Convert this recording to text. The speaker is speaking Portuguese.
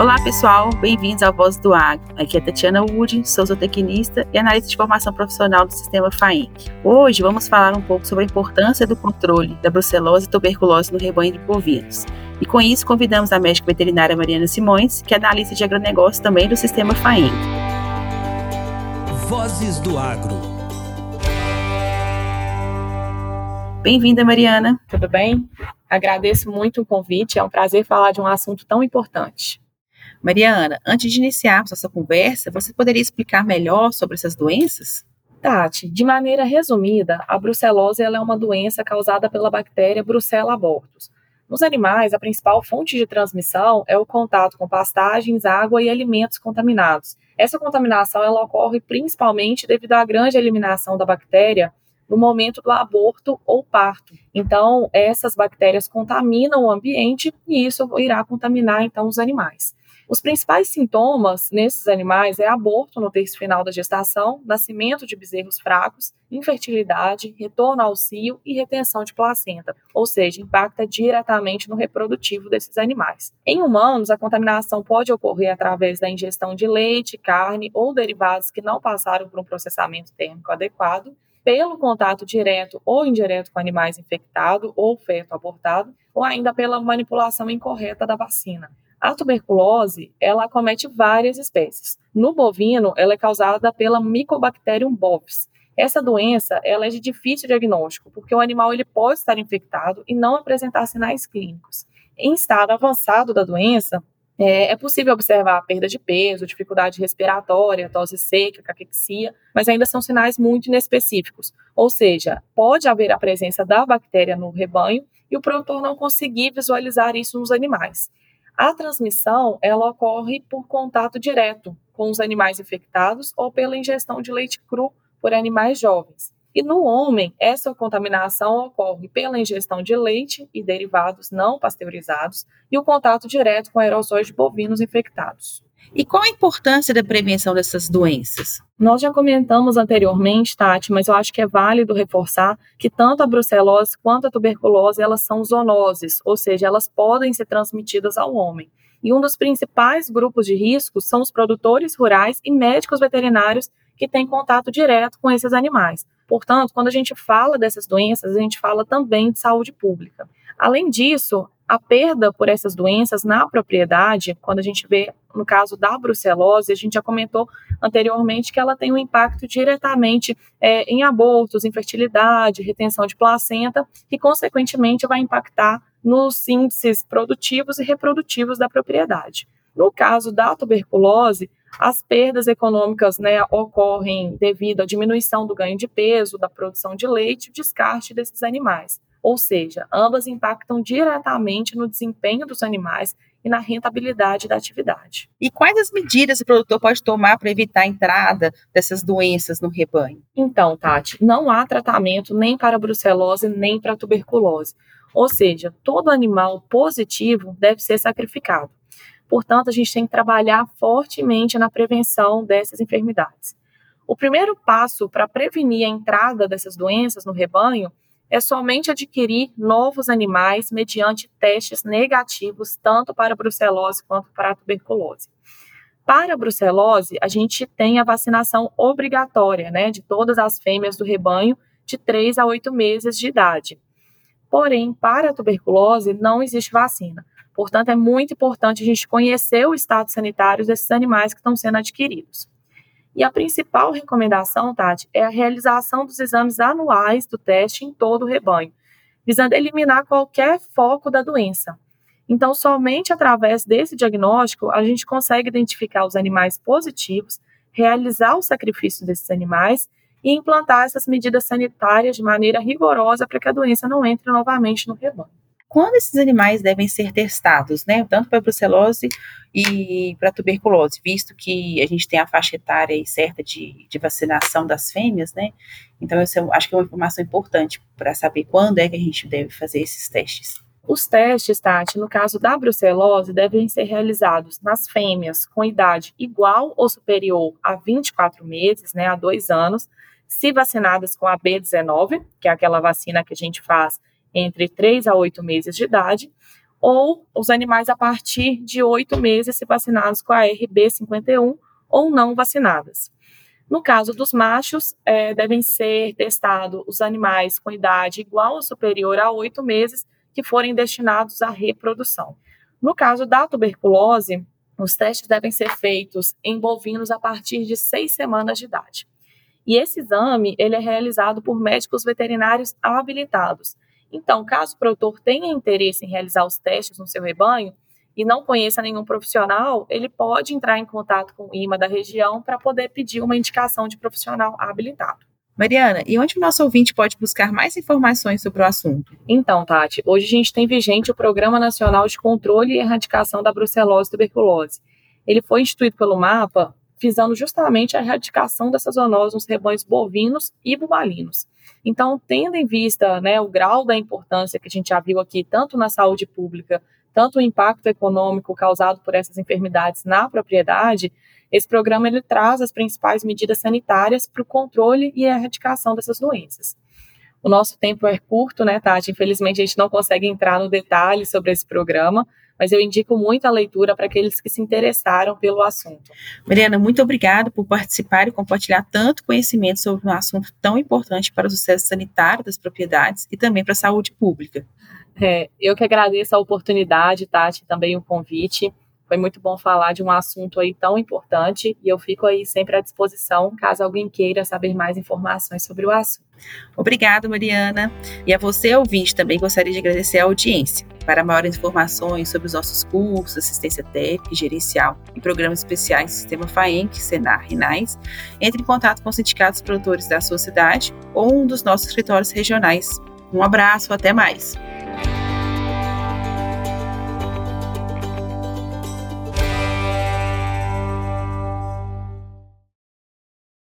Olá, pessoal, bem-vindos ao Voz do Agro. Aqui é Tatiana Wood, sou zootecnista e analista de formação profissional do sistema FAENC. Hoje vamos falar um pouco sobre a importância do controle da brucelose e tuberculose no rebanho de bovinos. E com isso, convidamos a médica veterinária Mariana Simões, que é analista de agronegócio também do sistema FAENC. Vozes do Agro. Bem-vinda, Mariana. Tudo bem? Agradeço muito o convite, é um prazer falar de um assunto tão importante. Mariana, antes de iniciarmos nossa conversa, você poderia explicar melhor sobre essas doenças? Tati, de maneira resumida, a brucelose é uma doença causada pela bactéria Brucella abortus. Nos animais, a principal fonte de transmissão é o contato com pastagens, água e alimentos contaminados. Essa contaminação ela ocorre principalmente devido à grande eliminação da bactéria no momento do aborto ou parto. Então, essas bactérias contaminam o ambiente e isso irá contaminar então os animais. Os principais sintomas nesses animais é aborto no terço final da gestação, nascimento de bezerros fracos, infertilidade, retorno ao cio e retenção de placenta, ou seja, impacta diretamente no reprodutivo desses animais. Em humanos, a contaminação pode ocorrer através da ingestão de leite, carne ou derivados que não passaram por um processamento térmico adequado, pelo contato direto ou indireto com animais infectados ou feto abortado, ou ainda pela manipulação incorreta da vacina. A tuberculose, ela acomete várias espécies. No bovino, ela é causada pela Mycobacterium bovis. Essa doença, ela é de difícil diagnóstico, porque o animal ele pode estar infectado e não apresentar sinais clínicos. Em estado avançado da doença, é, é, possível observar perda de peso, dificuldade respiratória, tosse seca, caquexia, mas ainda são sinais muito inespecíficos. Ou seja, pode haver a presença da bactéria no rebanho e o produtor não conseguir visualizar isso nos animais. A transmissão ela ocorre por contato direto com os animais infectados ou pela ingestão de leite cru por animais jovens. E no homem, essa contaminação ocorre pela ingestão de leite e derivados não pasteurizados e o contato direto com aerossóis de bovinos infectados. E qual a importância da prevenção dessas doenças? Nós já comentamos anteriormente, Tati, mas eu acho que é válido reforçar que tanto a brucelose quanto a tuberculose, elas são zoonoses, ou seja, elas podem ser transmitidas ao homem. E um dos principais grupos de risco são os produtores rurais e médicos veterinários que têm contato direto com esses animais. Portanto, quando a gente fala dessas doenças, a gente fala também de saúde pública. Além disso, a perda por essas doenças na propriedade, quando a gente vê no caso da brucelose, a gente já comentou anteriormente que ela tem um impacto diretamente é, em abortos, infertilidade, retenção de placenta, que consequentemente vai impactar nos índices produtivos e reprodutivos da propriedade. No caso da tuberculose, as perdas econômicas né, ocorrem devido à diminuição do ganho de peso, da produção de leite e descarte desses animais. Ou seja, ambas impactam diretamente no desempenho dos animais e na rentabilidade da atividade. E quais as medidas o produtor pode tomar para evitar a entrada dessas doenças no rebanho? Então, Tati, não há tratamento nem para brucelose nem para tuberculose. Ou seja, todo animal positivo deve ser sacrificado. Portanto, a gente tem que trabalhar fortemente na prevenção dessas enfermidades. O primeiro passo para prevenir a entrada dessas doenças no rebanho é somente adquirir novos animais mediante testes negativos, tanto para a brucelose quanto para a tuberculose. Para a brucelose, a gente tem a vacinação obrigatória né, de todas as fêmeas do rebanho de 3 a 8 meses de idade. Porém, para a tuberculose, não existe vacina. Portanto, é muito importante a gente conhecer o estado sanitário desses animais que estão sendo adquiridos. E a principal recomendação, Tati, é a realização dos exames anuais do teste em todo o rebanho, visando eliminar qualquer foco da doença. Então, somente através desse diagnóstico, a gente consegue identificar os animais positivos, realizar o sacrifício desses animais e implantar essas medidas sanitárias de maneira rigorosa para que a doença não entre novamente no rebanho quando esses animais devem ser testados, né? Tanto para brucelose e para a tuberculose, visto que a gente tem a faixa etária certa de, de vacinação das fêmeas, né? Então, eu acho que é uma informação importante para saber quando é que a gente deve fazer esses testes. Os testes, Tati, no caso da brucelose, devem ser realizados nas fêmeas com idade igual ou superior a 24 meses, né, a dois anos, se vacinadas com a B19, que é aquela vacina que a gente faz entre 3 a 8 meses de idade, ou os animais a partir de oito meses se vacinados com a RB51 ou não vacinadas. No caso dos machos, é, devem ser testados os animais com idade igual ou superior a oito meses que forem destinados à reprodução. No caso da tuberculose, os testes devem ser feitos em bovinos a partir de seis semanas de idade. E esse exame ele é realizado por médicos veterinários habilitados. Então, caso o produtor tenha interesse em realizar os testes no seu rebanho e não conheça nenhum profissional, ele pode entrar em contato com o IMA da região para poder pedir uma indicação de profissional habilitado. Mariana, e onde o nosso ouvinte pode buscar mais informações sobre o assunto? Então, Tati, hoje a gente tem vigente o Programa Nacional de Controle e Erradicação da Brucelose e Tuberculose. Ele foi instituído pelo MAPA visando justamente a erradicação dessas zoonoses nos rebanhos bovinos e bubalinos. Então, tendo em vista né, o grau da importância que a gente já viu aqui, tanto na saúde pública, tanto o impacto econômico causado por essas enfermidades na propriedade, esse programa ele traz as principais medidas sanitárias para o controle e a erradicação dessas doenças. O nosso tempo é curto, né, Tati? Infelizmente, a gente não consegue entrar no detalhe sobre esse programa, mas eu indico muito a leitura para aqueles que se interessaram pelo assunto. Mariana, muito obrigada por participar e compartilhar tanto conhecimento sobre um assunto tão importante para o sucesso sanitário das propriedades e também para a saúde pública. É, eu que agradeço a oportunidade, Tati, também o convite. Foi muito bom falar de um assunto aí tão importante e eu fico aí sempre à disposição caso alguém queira saber mais informações sobre o assunto. Obrigada, Mariana. E a você, ouvinte, também gostaria de agradecer a audiência. Para maiores informações sobre os nossos cursos, assistência técnica gerencial e programas especiais do Sistema FAENC, Senar e NAIS, entre em contato com os sindicatos produtores da sua cidade ou um dos nossos escritórios regionais. Um abraço, até mais!